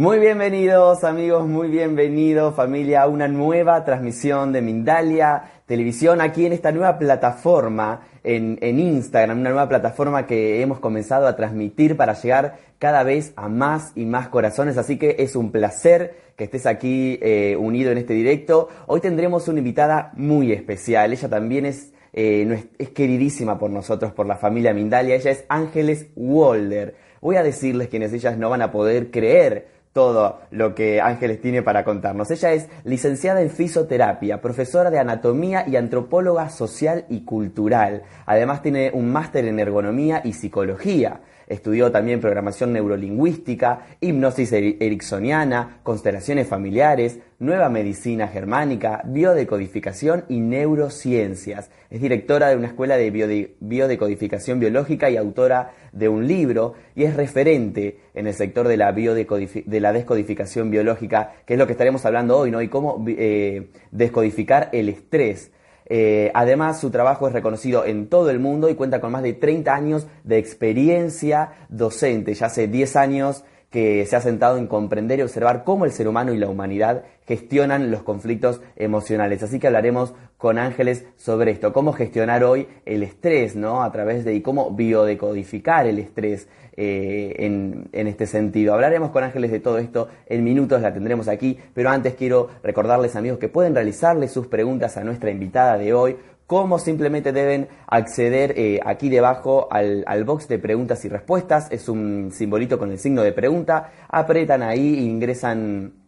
Muy bienvenidos amigos, muy bienvenidos familia a una nueva transmisión de Mindalia Televisión aquí en esta nueva plataforma en, Instagram, una nueva plataforma que hemos comenzado a transmitir para llegar cada vez a más y más corazones, así que es un placer que estés aquí eh, unido en este directo. Hoy tendremos una invitada muy especial, ella también es, eh, es queridísima por nosotros, por la familia Mindalia, ella es Ángeles Walder. Voy a decirles quienes ellas no van a poder creer todo lo que Ángeles tiene para contarnos. Ella es licenciada en fisioterapia, profesora de anatomía y antropóloga social y cultural. Además tiene un máster en ergonomía y psicología. Estudió también programación neurolingüística, hipnosis ericksoniana, constelaciones familiares, nueva medicina germánica, biodecodificación y neurociencias. Es directora de una escuela de biodecodificación biológica y autora de un libro y es referente en el sector de la, de la descodificación biológica, que es lo que estaremos hablando hoy, ¿no? Y cómo eh, descodificar el estrés. Eh, además, su trabajo es reconocido en todo el mundo y cuenta con más de 30 años de experiencia docente. Ya hace 10 años que se ha sentado en comprender y observar cómo el ser humano y la humanidad gestionan los conflictos emocionales. Así que hablaremos con Ángeles sobre esto, cómo gestionar hoy el estrés, ¿no? A través de y cómo biodecodificar el estrés eh, en, en, este sentido. Hablaremos con Ángeles de todo esto en minutos, la tendremos aquí, pero antes quiero recordarles amigos que pueden realizarle sus preguntas a nuestra invitada de hoy cómo simplemente deben acceder eh, aquí debajo al, al, box de preguntas y respuestas. Es un simbolito con el signo de pregunta. Apretan ahí e ingresan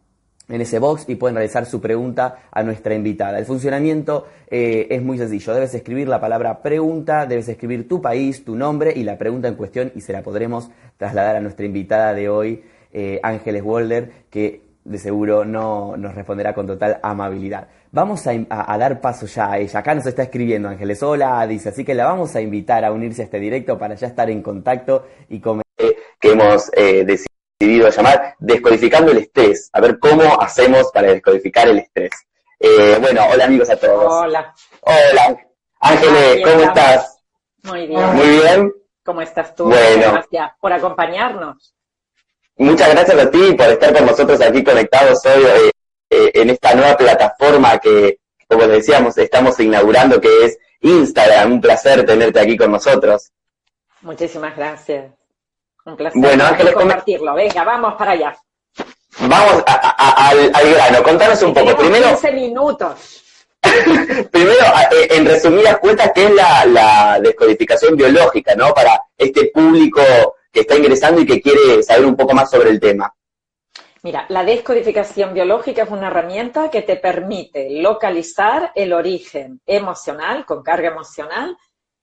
en ese box y pueden realizar su pregunta a nuestra invitada. El funcionamiento eh, es muy sencillo. Debes escribir la palabra pregunta, debes escribir tu país, tu nombre y la pregunta en cuestión y se la podremos trasladar a nuestra invitada de hoy, eh, Ángeles Walder, que de seguro no nos responderá con total amabilidad. Vamos a, dar paso ya a ella. Acá nos está escribiendo Ángeles, hola, dice, así que la vamos a invitar a unirse a este directo para ya estar en contacto y comentar que hemos eh, decidido llamar Descodificando el Estrés. A ver cómo hacemos para descodificar el estrés. Eh, bueno, hola amigos a todos. Hola. Hola. Ángeles, ¿cómo estás? Muy bien. Muy bien. ¿Cómo estás tú? Bueno. Gracias por acompañarnos. Muchas gracias a ti por estar con nosotros aquí conectados hoy eh, eh, en esta nueva plataforma que, como decíamos, estamos inaugurando, que es Instagram. Un placer tenerte aquí con nosotros. Muchísimas gracias. Un placer bueno, Ángeles, compartirlo. Venga, vamos para allá. Vamos al, grano. Contanos un poco. Primero, 15 minutos. primero, eh, en resumidas cuentas, ¿qué es la, la descodificación biológica, no? Para este público que está ingresando y que quiere saber un poco más sobre el tema. Mira, la descodificación biológica es una herramienta que te permite localizar el origen emocional, con carga emocional,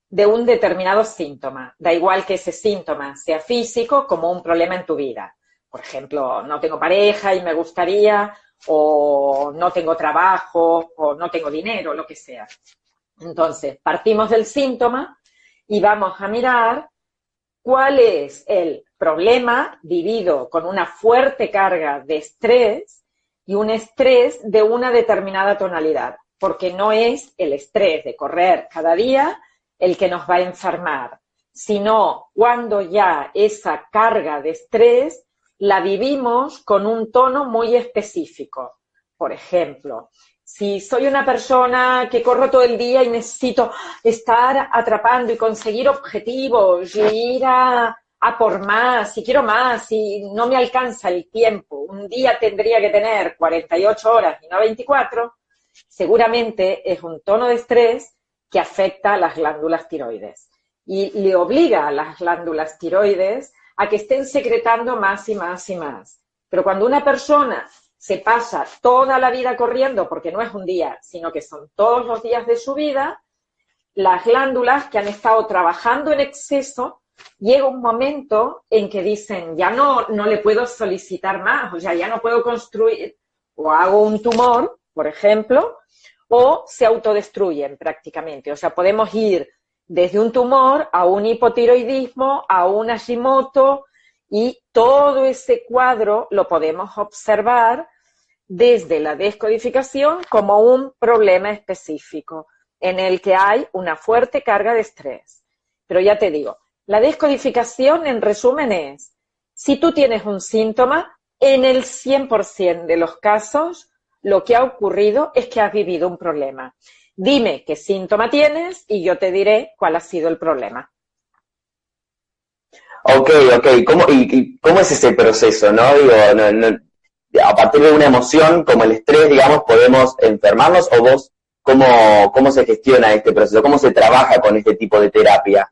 de un determinado síntoma. Da igual que ese síntoma sea físico como un problema en tu vida. Por ejemplo, no tengo pareja y me gustaría, o no tengo trabajo, o no tengo dinero, lo que sea. Entonces, partimos del síntoma y vamos a mirar cuál es el problema vivido con una fuerte carga de estrés y un estrés de una determinada tonalidad, porque no es el estrés de correr cada día el que nos va a enfermar, sino cuando ya esa carga de estrés la vivimos con un tono muy específico. Por ejemplo, si soy una persona que corro todo el día y necesito estar atrapando y conseguir objetivos y ir a, por más, y quiero más, y no me alcanza el tiempo, un día tendría que tener 48 horas y no 24, seguramente es un tono de estrés que afecta a las glándulas tiroides y le obliga a las glándulas tiroides a que estén secretando más y más y más. Pero cuando una persona se pasa toda la vida corriendo, porque no es un día, sino que son todos los días de su vida, las glándulas que han estado trabajando en exceso, llega un momento en que dicen, ya no, no le puedo solicitar más, o sea, ya no puedo construir, o hago un tumor, por ejemplo, o se autodestruyen prácticamente. O sea, podemos ir desde un tumor a un hipotiroidismo, a un Hashimoto, y todo ese cuadro lo podemos observar desde la descodificación como un problema específico. en el que hay una fuerte carga de estrés. Pero ya te digo, la descodificación en resumen es, si tú tienes un síntoma, en el 100% de los casos, lo que ha ocurrido es que has vivido un problema. Dime qué síntoma tienes y yo te diré cuál ha sido el problema. Ok, ok. ¿Cómo, y, cómo es ese proceso, no? Digo, a partir de una emoción como el estrés, digamos, podemos enfermarnos o vos, ¿cómo, cómo se gestiona este proceso? ¿Cómo se trabaja con este tipo de terapia?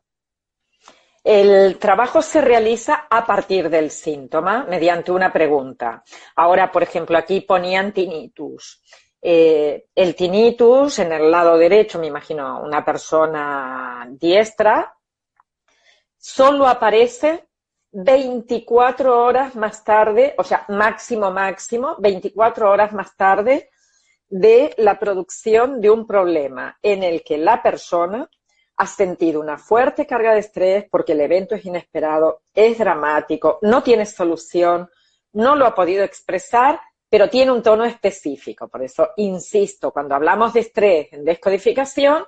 El trabajo se realiza a partir del síntoma mediante una pregunta. Ahora, por ejemplo, aquí ponían tinnitus. Eh, el tinnitus en el lado derecho, me imagino una persona diestra, solo aparece 24 horas más tarde, o sea, máximo, máximo, 24 horas más tarde de la producción de un problema en el que la persona ha sentido una fuerte carga de estrés porque el evento es inesperado, es dramático, no tiene solución, no lo ha podido expresar, pero tiene un tono específico. Por eso, insisto, cuando hablamos de estrés en descodificación,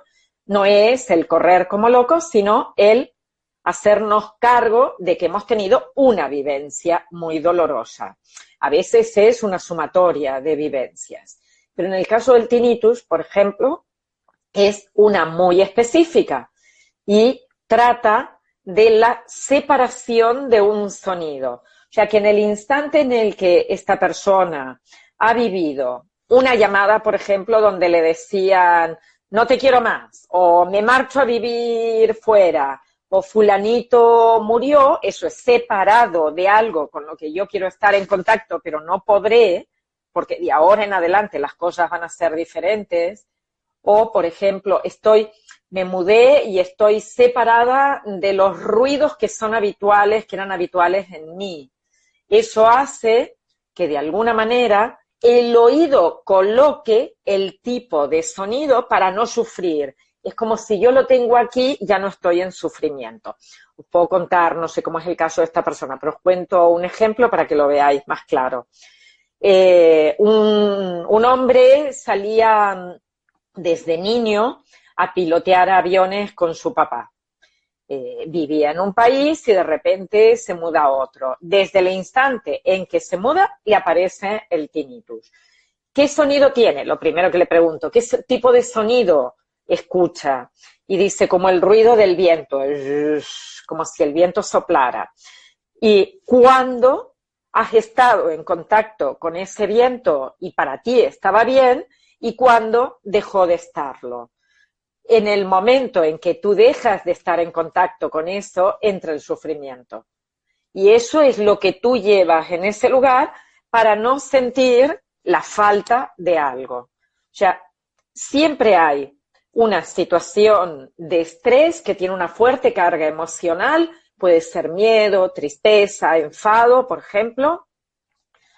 no es el correr como locos, sino el hacernos cargo de que hemos tenido una vivencia muy dolorosa. A veces es una sumatoria de vivencias. Pero en el caso del tinnitus, por ejemplo, es una muy específica y trata de la separación de un sonido. O sea que en el instante en el que esta persona ha vivido una llamada, por ejemplo, donde le decían no te quiero más, o me marcho a vivir fuera, o fulanito murió, eso es separado de algo con lo que yo quiero estar en contacto, pero no podré, porque de ahora en adelante las cosas van a ser diferentes, o, por ejemplo, estoy, me mudé y estoy separada de los ruidos que son habituales, que eran habituales en mí. Eso hace que de alguna manera el oído coloque el tipo de sonido para no sufrir. Es como si yo lo tengo aquí, ya no estoy en sufrimiento. Os puedo contar, no sé cómo es el caso de esta persona, pero os cuento un ejemplo para que lo veáis más claro. Eh, un, un hombre salía desde niño a pilotear aviones con su papá. Eh, vivía en un país y de repente se muda a otro. Desde el instante en que se muda, le aparece el tinnitus. ¿Qué sonido tiene? Lo primero que le pregunto, ¿qué tipo de sonido escucha? Y dice, como el ruido del viento, como si el viento soplara. Y cuando has estado en contacto con ese viento y para ti estaba bien, y cuándo dejó de estarlo. En el momento en que tú dejas de estar en contacto con eso, entra el sufrimiento. Y eso es lo que tú llevas en ese lugar para no sentir la falta de algo. O sea, siempre hay una situación de estrés que tiene una fuerte carga emocional, puede ser miedo, tristeza, enfado, por ejemplo.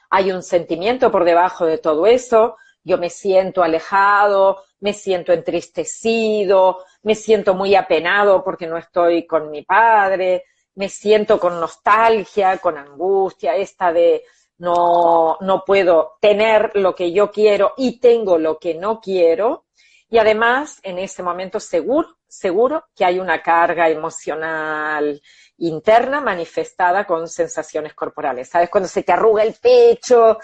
Hay un sentimiento por debajo de todo eso, yo me siento alejado, me siento entristecido, me siento muy apenado porque no estoy con mi padre, me siento con nostalgia, con angustia, esta de no, no puedo tener lo que yo quiero y tengo lo que no quiero. Y además, en ese momento seguro, seguro que hay una carga emocional interna manifestada con sensaciones corporales. ¿Sabes? Cuando se te arruga el pecho,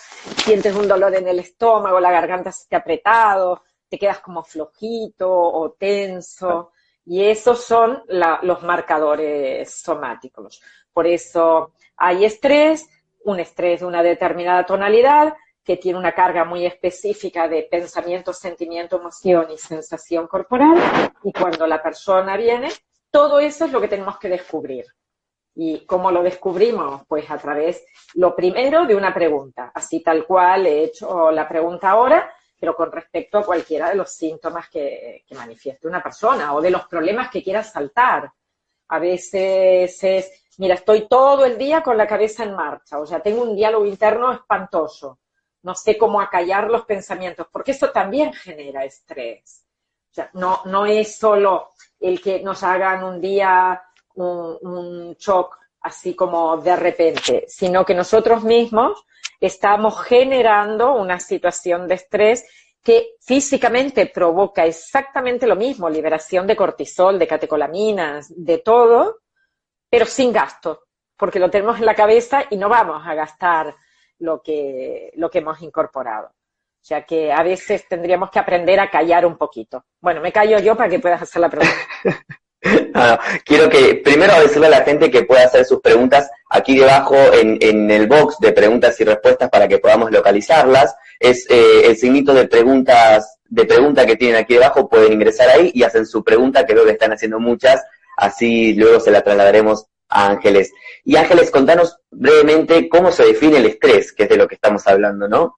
sientes un dolor en el estómago, la garganta se te ha apretado, te quedas como flojito o tenso. Y esos son los marcadores somáticos. Por eso hay estrés, un estrés de una determinada tonalidad que tiene una carga muy específica de pensamiento, sentimiento, emoción y sensación corporal. Y cuando la persona viene, todo eso es lo que tenemos que descubrir. ¿Y cómo lo descubrimos? Pues a través, lo primero, de una pregunta. Así tal cual he hecho la pregunta ahora, pero con respecto a cualquiera de los síntomas que, manifieste una persona o de los problemas que quiera saltar. A veces es, mira, estoy todo el día con la cabeza en marcha, o sea, tengo un diálogo interno espantoso. No sé cómo acallar los pensamientos, porque eso también genera estrés. No, no es solo el que nos hagan un día un, shock así como de repente, sino que nosotros mismos estamos generando una situación de estrés que físicamente provoca exactamente lo mismo, liberación de cortisol, de catecolaminas, de todo, pero sin gasto, porque lo tenemos en la cabeza y no vamos a gastar lo que, lo que hemos incorporado. O sea que a veces tendríamos que aprender a callar un poquito. Bueno, me callo yo para que puedas hacer la pregunta. quiero que primero decirle a la gente que pueda hacer sus preguntas aquí debajo en, el box de preguntas y respuestas para que podamos localizarlas. Es eh, el signito de preguntas de pregunta que tienen aquí debajo, pueden ingresar ahí y hacen su pregunta, que veo que están haciendo muchas, así luego se la trasladaremos a Ángeles. Y Ángeles, contanos brevemente cómo se define el estrés, que es de lo que estamos hablando, ¿no?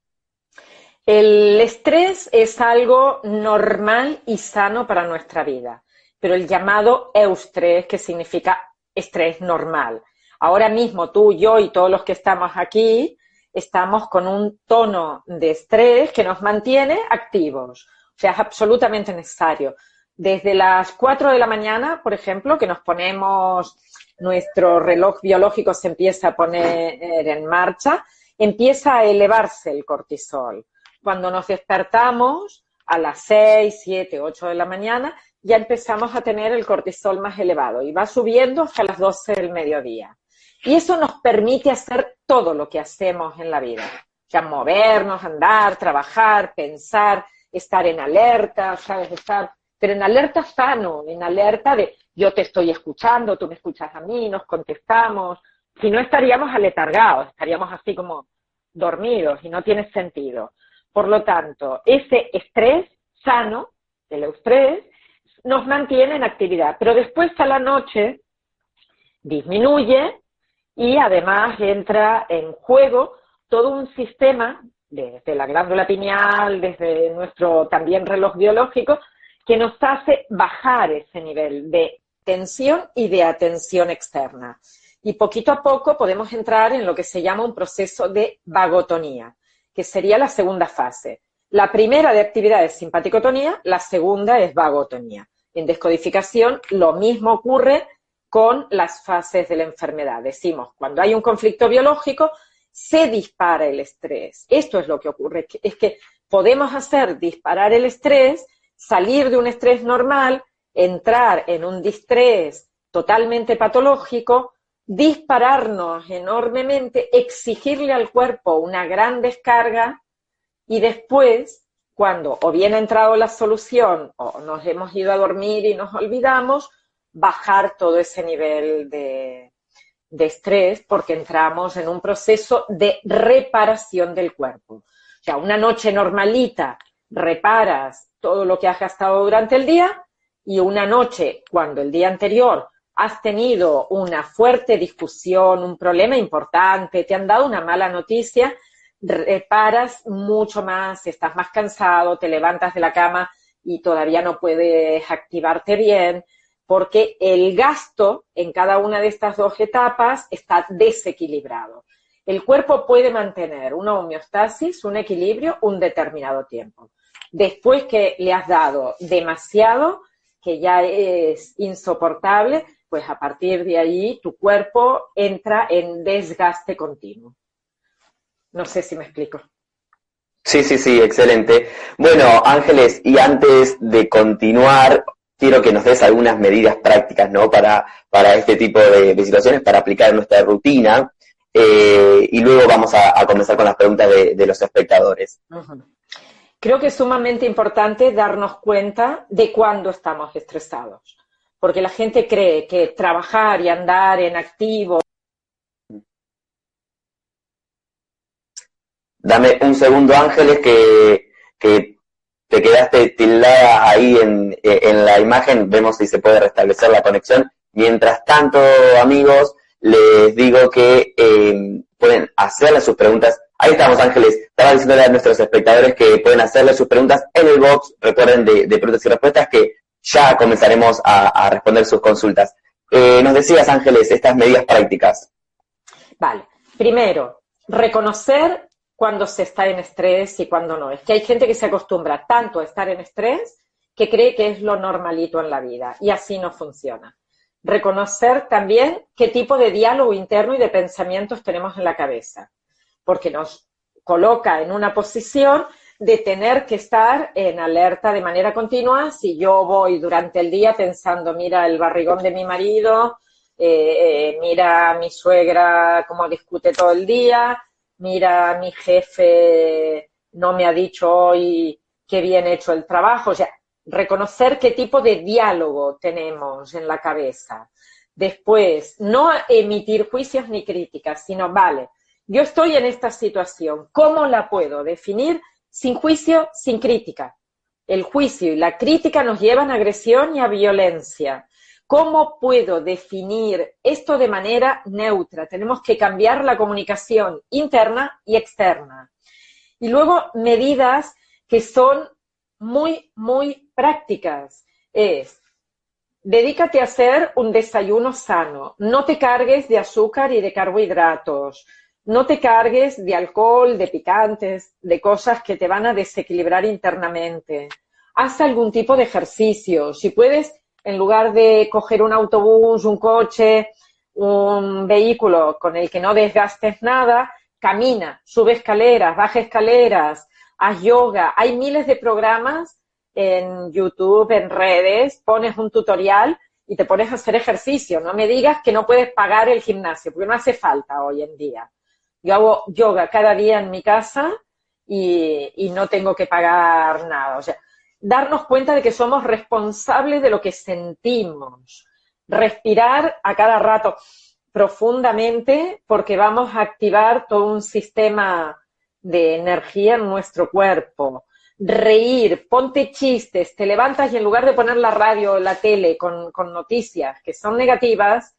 El estrés es algo normal y sano para nuestra vida pero el llamado eustrés, que significa estrés normal. Ahora mismo tú, yo y todos los que estamos aquí estamos con un tono de estrés que nos mantiene activos. O sea, es absolutamente necesario. Desde las 4 de la mañana, por ejemplo, que nos ponemos, nuestro reloj biológico se empieza a poner en marcha, empieza a elevarse el cortisol. Cuando nos despertamos a las 6, 7, 8 de la mañana, ya empezamos a tener el cortisol más elevado y va subiendo hasta las 12 del mediodía. Y eso nos permite hacer todo lo que hacemos en la vida. Ya movernos, andar, trabajar, pensar, estar en alerta, ¿sabes? Estar, pero en alerta sano, en alerta de yo te estoy escuchando, tú me escuchas a mí, nos contestamos. Si no estaríamos aletargados, estaríamos así como dormidos y no tiene sentido. Por lo tanto, ese estrés sano, el estrés, nos mantiene en actividad, pero después a la noche disminuye y además entra en juego todo un sistema desde la glándula pineal, desde nuestro también reloj biológico, que nos hace bajar ese nivel de tensión y de atención externa. Y poquito a poco podemos entrar en lo que se llama un proceso de vagotonía, que sería la segunda fase. La primera de actividad es simpaticotonía, la segunda es vagotonía. En descodificación, lo mismo ocurre con las fases de la enfermedad. Decimos, cuando hay un conflicto biológico, se dispara el estrés. Esto es lo que ocurre, es que podemos hacer disparar el estrés, salir de un estrés normal, entrar en un distrés totalmente patológico, dispararnos enormemente, exigirle al cuerpo una gran descarga y después cuando o bien ha entrado la solución o nos hemos ido a dormir y nos olvidamos, bajar todo ese nivel de, estrés porque entramos en un proceso de reparación del cuerpo. O sea, una noche normalita reparas todo lo que has gastado durante el día y una noche cuando el día anterior has tenido una fuerte discusión, un problema importante, te han dado una mala noticia, reparas mucho más, estás más cansado, te levantas de la cama y todavía no puedes activarte bien, porque el gasto en cada una de estas dos etapas está desequilibrado. El cuerpo puede mantener una homeostasis, un equilibrio, un determinado tiempo. Después que le has dado demasiado, que ya es insoportable, pues a partir de ahí tu cuerpo entra en desgaste continuo. No sé si me explico. Sí, sí, sí, excelente. Bueno, Ángeles, y antes de continuar, quiero que nos des algunas medidas prácticas, ¿no? Para, para este tipo de, situaciones, para aplicar en nuestra rutina. Eh, y luego vamos a, comenzar con las preguntas de, los espectadores. Creo que es sumamente importante darnos cuenta de cuándo estamos estresados, porque la gente cree que trabajar y andar en activo Dame un segundo, Ángeles, que, que te quedaste tildada ahí en, en, la imagen. Vemos si se puede restablecer la conexión. Mientras tanto, amigos, les digo que eh, pueden hacerle sus preguntas. Ahí estamos, Ángeles. Estaba diciéndole a nuestros espectadores que pueden hacerle sus preguntas en el box, recuerden, de, de preguntas y respuestas, que ya comenzaremos a, a responder sus consultas. Eh, nos decías, Ángeles, estas medidas prácticas. Vale. Primero, reconocer cuando se está en estrés y cuando no. Es que hay gente que se acostumbra tanto a estar en estrés que cree que es lo normalito en la vida y así no funciona. Reconocer también qué tipo de diálogo interno y de pensamientos tenemos en la cabeza, porque nos coloca en una posición de tener que estar en alerta de manera continua si yo voy durante el día pensando, mira el barrigón de mi marido, eh, eh, mira mi suegra cómo discute todo el día, mira mi jefe no me ha dicho hoy qué bien hecho el trabajo. O sea, reconocer qué tipo de diálogo tenemos en la cabeza. Después, no emitir juicios ni críticas, sino, vale, yo estoy en esta situación, ¿cómo la puedo definir sin juicio, sin crítica? El juicio y la crítica nos llevan a agresión y a violencia. ¿Cómo puedo definir esto de manera neutra? Tenemos que cambiar la comunicación interna y externa. Y luego medidas que son muy, muy prácticas. Es, dedícate a hacer un desayuno sano. No te cargues de azúcar y de carbohidratos. No te cargues de alcohol, de picantes, de cosas que te van a desequilibrar internamente. Haz algún tipo de ejercicio. Si puedes, en lugar de coger un autobús, un coche, un vehículo con el que no desgastes nada, camina, sube escaleras, baja escaleras, haz yoga. Hay miles de programas en YouTube, en redes, pones un tutorial y te pones a hacer ejercicio. No me digas que no puedes pagar el gimnasio, porque no hace falta hoy en día. Yo hago yoga cada día en mi casa y, y no tengo que pagar nada. O sea, darnos cuenta de que somos responsables de lo que sentimos. Respirar a cada rato profundamente porque vamos a activar todo un sistema de energía en nuestro cuerpo. Reír, ponte chistes, te levantas y en lugar de poner la radio o la tele con, noticias que son negativas,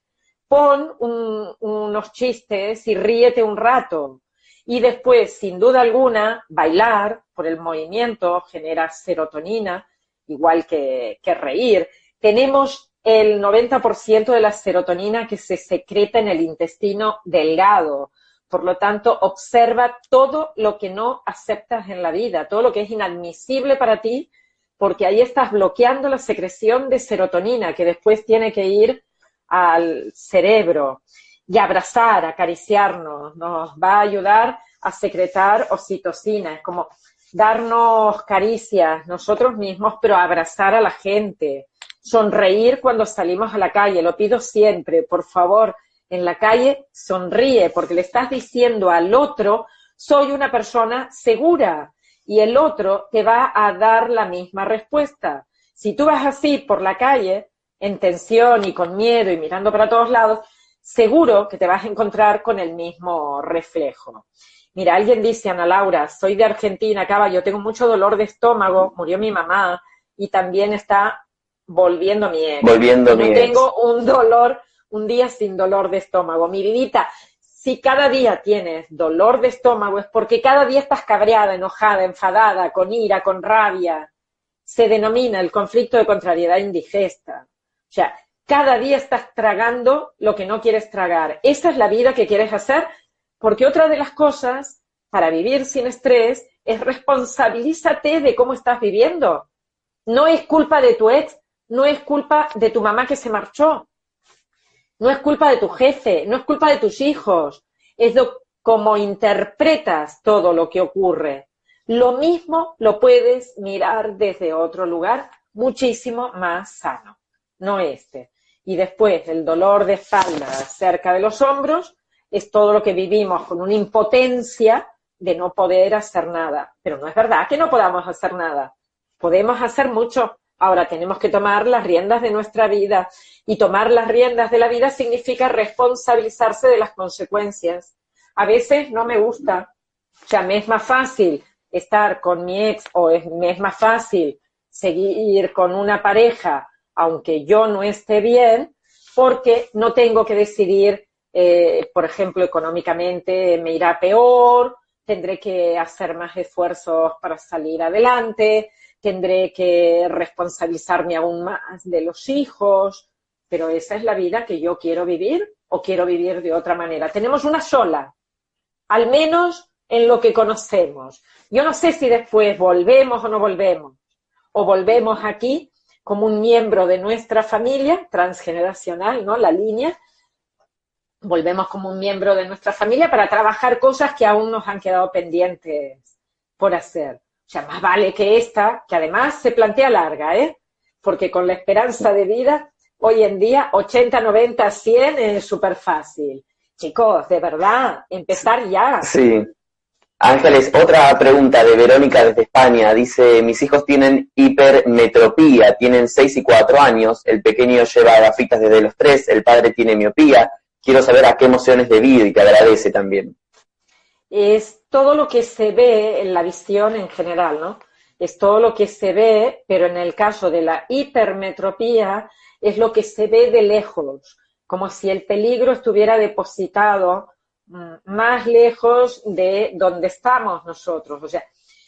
pon unos chistes y ríete un rato. Y después, sin duda alguna, bailar por el movimiento genera serotonina, igual que, que reír. Tenemos el 90% de la serotonina que se secreta en el intestino delgado. Por lo tanto, observa todo lo que no aceptas en la vida, todo lo que es inadmisible para ti, porque ahí estás bloqueando la secreción de serotonina que después tiene que ir al cerebro y abrazar, acariciarnos, nos va a ayudar a secretar oxitocina, es como darnos caricias nosotros mismos, pero abrazar a la gente, sonreír cuando salimos a la calle, lo pido siempre, por favor, en la calle sonríe, porque le estás diciendo al otro, soy una persona segura, y el otro te va a dar la misma respuesta. Si tú vas así por la calle, en tensión y con miedo y mirando para todos lados, seguro que te vas a encontrar con el mismo reflejo. Mira, alguien dice, Ana Laura, soy de Argentina, acaba, yo tengo mucho dolor de estómago, murió mi mamá y también está volviendo mi ex. Volviendo mi tengo un dolor, un día sin dolor de estómago. Mi vidita, si cada día tienes dolor de estómago es porque cada día estás cabreada, enojada, enfadada, con ira, con rabia. Se denomina el conflicto de contrariedad indigesta. O sea, cada día estás tragando lo que no quieres tragar. Esa es la vida que quieres hacer, porque otra de las cosas para vivir sin estrés es responsabilízate de cómo estás viviendo. No es culpa de tu ex, no es culpa de tu mamá que se marchó, no es culpa de tu jefe, no es culpa de tus hijos, es lo, como interpretas todo lo que ocurre. Lo mismo lo puedes mirar desde otro lugar muchísimo más sano, no este. Y después el dolor de espalda cerca de los hombros es todo lo que vivimos con una impotencia de no poder hacer nada. Pero no es verdad que no podamos hacer nada. Podemos hacer mucho. Ahora tenemos que tomar las riendas de nuestra vida y tomar las riendas de la vida significa responsabilizarse de las consecuencias. A veces no me gusta, o sea, me es más fácil estar con mi ex o me es más fácil seguir con una pareja aunque yo no esté bien porque no tengo que decidir, eh, por ejemplo, económicamente me irá peor, tendré que hacer más esfuerzos para salir adelante, tendré que responsabilizarme aún más de los hijos, pero esa es la vida que yo quiero vivir o quiero vivir de otra manera. Tenemos una sola, al menos en lo que conocemos. Yo no sé si después volvemos o no volvemos, o volvemos aquí como un miembro de nuestra familia transgeneracional, ¿no? La línea. Volvemos como un miembro de nuestra familia para trabajar cosas que aún nos han quedado pendientes por hacer. O sea, más vale que esta, que además se plantea larga, ¿eh? Porque con la esperanza de vida, hoy en día, 80, 90, 100 es súper fácil. Chicos, de verdad, empezar ya. Sí. Ángeles, otra pregunta de Verónica desde España. Dice, mis hijos tienen hipermetropía, tienen 6 y 4 años, el pequeño lleva gafitas desde los 3, el padre tiene miopía. Quiero saber a qué emociones debido y te agradece también. Es todo lo que se ve en la visión en general, ¿no? Es todo lo que se ve, pero en el caso de la hipermetropía es lo que se ve de lejos, como si el peligro estuviera depositado más lejos de donde estamos nosotros. O sea,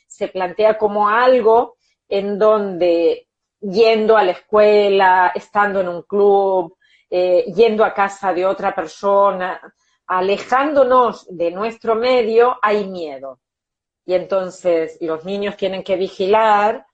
se plantea como algo en donde yendo a la escuela, estando en un club, eh, yendo a casa de otra persona, alejándonos de nuestro medio, hay miedo. Y entonces los niños tienen que vigilar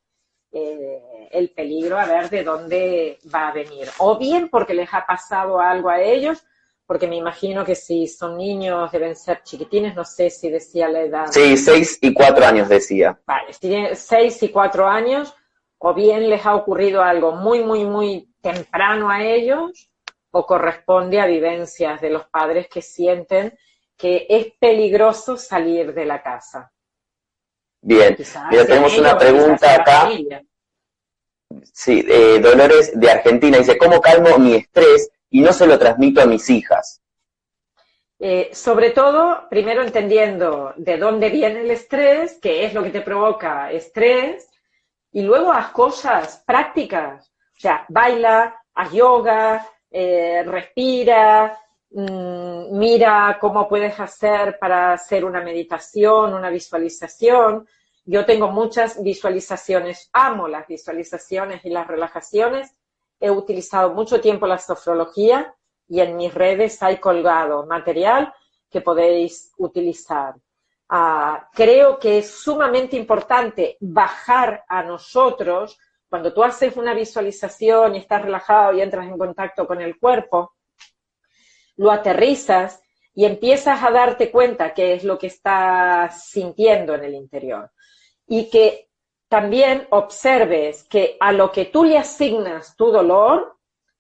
eh, el peligro a ver de dónde va a venir. O bien porque les ha pasado algo a ellos, porque me imagino que si son niños deben ser chiquitines, no sé si decía la edad. Sí, seis y cuatro años decía. Vale, si tienen seis y cuatro años, o bien les ha ocurrido algo muy, muy, muy temprano a ellos, o corresponde a vivencias de los padres que sienten que es peligroso salir de la casa. Bien, ya tenemos una pregunta acá. Sí, eh, Dolores de Argentina dice, ¿cómo calmo mi estrés y no se lo transmito a mis hijas? Eh, sobre todo, primero entendiendo de dónde viene el estrés, qué es lo que te provoca estrés, y luego haz cosas prácticas. O sea, baila, haz yoga, eh, respira, mm, mira cómo puedes hacer para hacer una meditación, una visualización. Yo tengo muchas visualizaciones, amo las visualizaciones y las relajaciones he utilizado mucho tiempo la sofrología y en mis redes hay colgado material que podéis utilizar. Ah, creo que es sumamente importante bajar a nosotros, cuando tú haces una visualización y estás relajado y entras en contacto con el cuerpo, lo aterrizas y empiezas a darte cuenta qué es lo que estás sintiendo en el interior. Y que también observes que a lo que tú le asignas tu dolor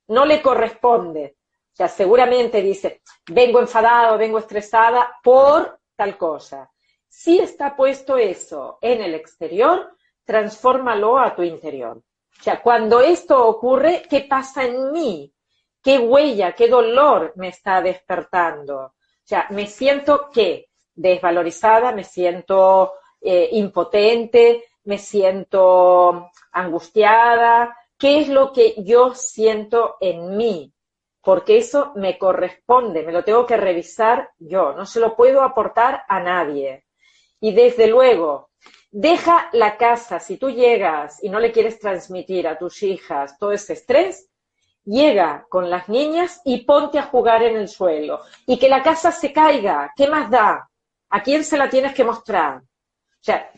no le corresponde. O sea, seguramente dice, vengo enfadado, vengo estresada por tal cosa. Si está puesto eso en el exterior, transfórmalo a tu interior. O sea, cuando esto ocurre, ¿qué pasa en mí? ¿Qué huella, qué dolor me está despertando? O sea, me siento qué? Desvalorizada, me siento eh, impotente, me siento angustiada, qué es lo que yo siento en mí, porque eso me corresponde, me lo tengo que revisar yo, no se lo puedo aportar a nadie. Y desde luego, deja la casa, si tú llegas y no le quieres transmitir a tus hijas todo ese estrés, llega con las niñas y ponte a jugar en el suelo. Y que la casa se caiga, ¿qué más da? ¿A quién se la tienes que mostrar? O sea,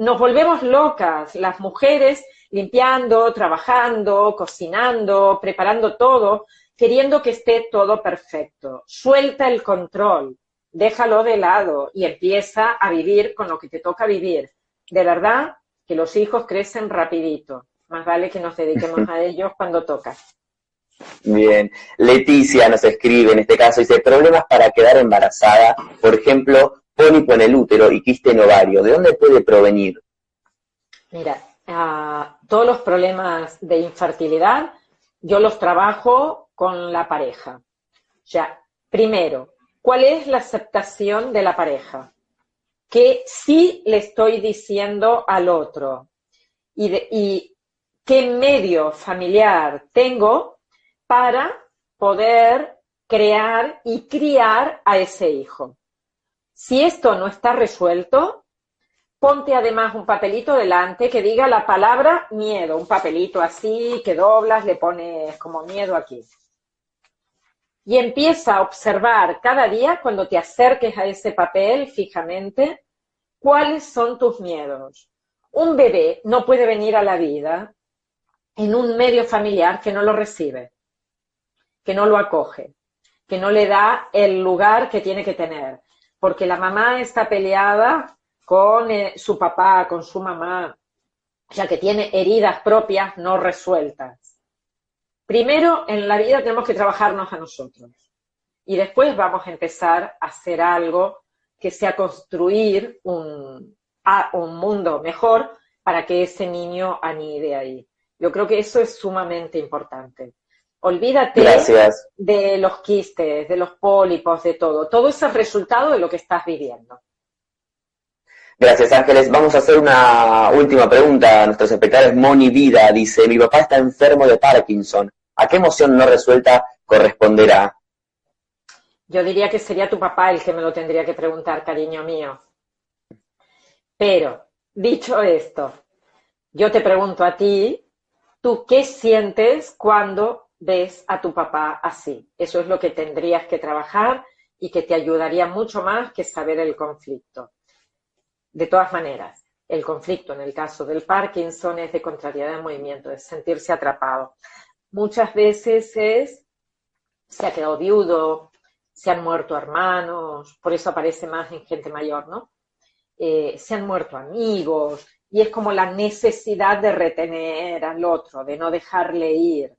nos volvemos locas, las mujeres limpiando, trabajando, cocinando, preparando todo, queriendo que esté todo perfecto. Suelta el control, déjalo de lado y empieza a vivir con lo que te toca vivir. De verdad que los hijos crecen rapidito. Más vale que nos dediquemos a ellos cuando toca. Bien. Leticia nos escribe en este caso, dice, problemas para quedar embarazada, por ejemplo, pónico en el útero y quiste en ovario, ¿de dónde puede provenir? Mira, ah, todos los problemas de infertilidad yo los trabajo con la pareja. O sea, primero, ¿cuál es la aceptación de la pareja? ¿Qué sí le estoy diciendo al otro? Y qué medio familiar tengo para poder crear y criar a ese hijo. Si esto no está resuelto, ponte además un papelito delante que diga la palabra miedo, un papelito así que doblas, le pones como miedo aquí. Y empieza a observar cada día cuando te acerques a ese papel fijamente cuáles son tus miedos. Un bebé no puede venir a la vida en un medio familiar que no lo recibe, que no lo acoge, que no le da el lugar que tiene que tener porque la mamá está peleada con eh, su papá, con su mamá, o sea, que tiene heridas propias no resueltas. Primero, en la vida tenemos que trabajarnos a nosotros y después vamos a empezar a hacer algo que sea construir un, un mundo mejor para que ese niño anide ahí. Yo creo que eso es sumamente importante. Olvídate de los quistes, de los pólipos, de todo. Todo es resultado de lo que estás viviendo. Gracias, Ángeles. Vamos a hacer una última pregunta a nuestros espectadores. Moni Vida dice, mi papá está enfermo de Parkinson. ¿A qué emoción no resuelta corresponderá? Yo diría que sería tu papá el que me lo tendría que preguntar, cariño mío. Pero, dicho esto, yo te pregunto a ti, ¿tú qué sientes cuando ves a tu papá así? Eso es lo que tendrías que trabajar y que te ayudaría mucho más que saber el conflicto. De todas maneras, el conflicto en el caso del Parkinson es de contrariedad de movimiento, es sentirse atrapado. Muchas veces es, se ha quedado viudo, se han muerto hermanos, por eso aparece más en gente mayor, ¿no? Eh, se han muerto amigos, y es como la necesidad de retener al otro, de no dejarle ir.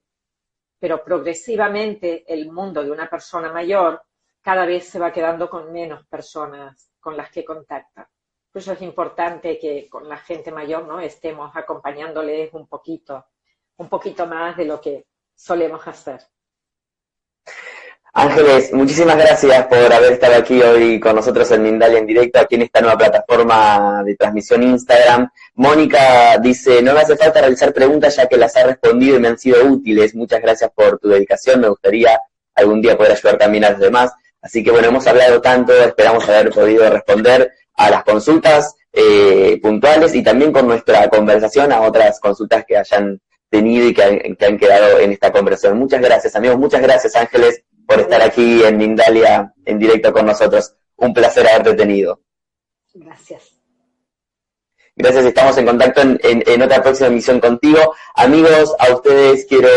Pero progresivamente el mundo de una persona mayor cada vez se va quedando con menos personas con las que contacta. Por eso es importante que con la gente mayor ¿no? estemos acompañándoles un poquito, un poquito más de lo que solemos hacer. Ángeles, muchísimas gracias por haber estado aquí hoy con nosotros en Mindalia en directo, aquí en esta nueva plataforma de transmisión Instagram. Mónica dice, no me hace falta realizar preguntas ya que las ha respondido y me han sido útiles. Muchas gracias por tu dedicación, me gustaría algún día poder ayudar también a los demás. Así que bueno, hemos hablado tanto, esperamos haber podido responder a las consultas eh, puntuales y también con nuestra conversación a otras consultas que hayan tenido y que han, quedado en esta conversación. Muchas gracias, amigos. Muchas gracias, Ángeles, por estar aquí en Mindalia en directo con nosotros. Un placer haberte tenido. Gracias. Gracias, estamos en contacto en, otra próxima emisión contigo. Amigos, a ustedes quiero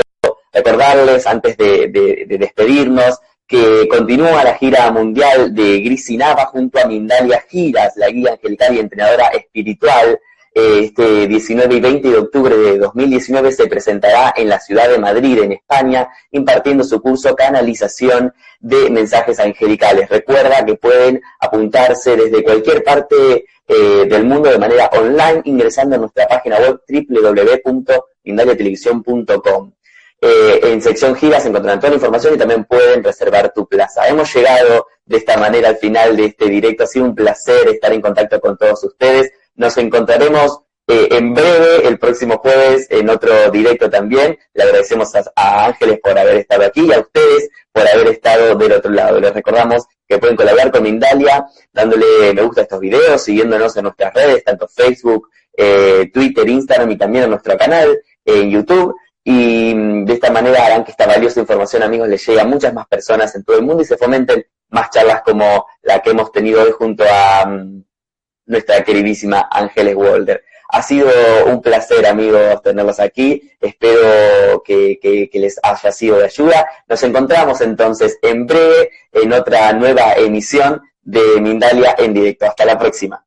recordarles antes de despedirnos que continúa la gira mundial de Grisinaba junto a Mindalia Giras, la guía angelical y entrenadora espiritual. Este 19 y 20 de octubre de 2019 se presentará en la ciudad de Madrid, en España, impartiendo su curso Canalización de Mensajes Angelicales. Recuerda que pueden apuntarse desde cualquier parte eh, del mundo de manera online ingresando a nuestra página web www.mindaliatelevisión.com. Eh, en sección giras encontrarán toda la información y también pueden reservar tu plaza. Hemos llegado de esta manera al final de este directo. Ha sido un placer estar en contacto con todos ustedes. Nos encontraremos eh, en breve, el próximo jueves, en otro directo también. Le agradecemos a, Ángeles por haber estado aquí y a ustedes por haber estado del otro lado. Les recordamos que pueden colaborar con Mindalia dándole me gusta a estos videos, siguiéndonos en nuestras redes, tanto Facebook, eh, Twitter, Instagram y también en nuestro canal en YouTube y mm, de esta manera harán que esta valiosa información, amigos, les llegue a muchas más personas en todo el mundo y se fomenten más charlas como la que hemos tenido hoy junto a mm, nuestra queridísima Ángeles Walder. Ha sido un placer, amigos, tenerlos aquí. Espero que, que, les haya sido de ayuda. Nos encontramos entonces en breve en otra nueva emisión de Mindalia en directo. Hasta la próxima.